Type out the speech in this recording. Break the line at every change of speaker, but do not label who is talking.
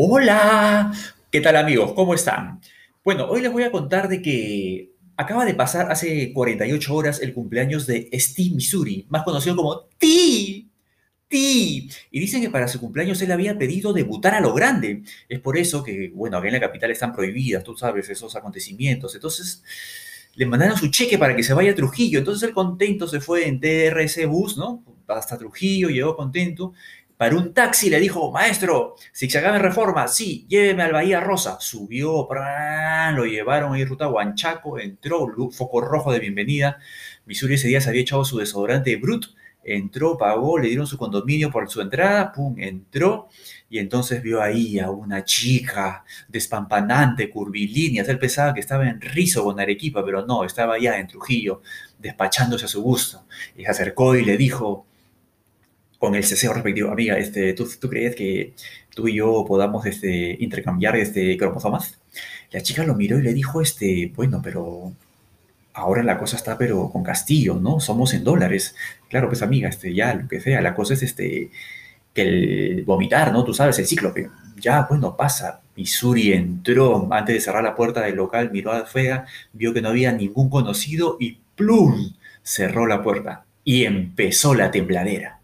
Hola, ¿qué tal amigos? ¿Cómo están? Bueno, hoy les voy a contar de que acaba de pasar hace 48 horas el cumpleaños de Steve Missouri, más conocido como T. T. Y dicen que para su cumpleaños él había pedido debutar a lo grande. Es por eso que, bueno, acá en la capital están prohibidas, tú sabes, esos acontecimientos. Entonces, le mandaron su cheque para que se vaya a Trujillo. Entonces, el contento se fue en TRC Bus, ¿no? Hasta Trujillo, llegó contento para un taxi, le dijo, maestro, si se en reforma, sí, lléveme al Bahía Rosa. Subió, lo llevaron ahí ruta Huanchaco, entró, foco rojo de bienvenida. Missouri ese día se había echado su desodorante Brut, entró, pagó, le dieron su condominio por su entrada, pum, entró, y entonces vio ahí a una chica despampanante, curvilínea. Él pensaba que estaba en Rizo con Arequipa, pero no, estaba allá en Trujillo, despachándose a su gusto. Y se acercó y le dijo, con el ceseo respectivo. Amiga, este, ¿tú, ¿tú crees que tú y yo podamos este, intercambiar este, cromosomas? La chica lo miró y le dijo, este, bueno, pero ahora la cosa está pero con Castillo, ¿no? Somos en dólares. Claro, pues amiga, este, ya, lo que sea, la cosa es este, que el vomitar, ¿no? Tú sabes, el cíclope. Ya, bueno, pasa. Missouri entró antes de cerrar la puerta del local, miró a fea, vio que no había ningún conocido y ¡plum! cerró la puerta y empezó la tembladera.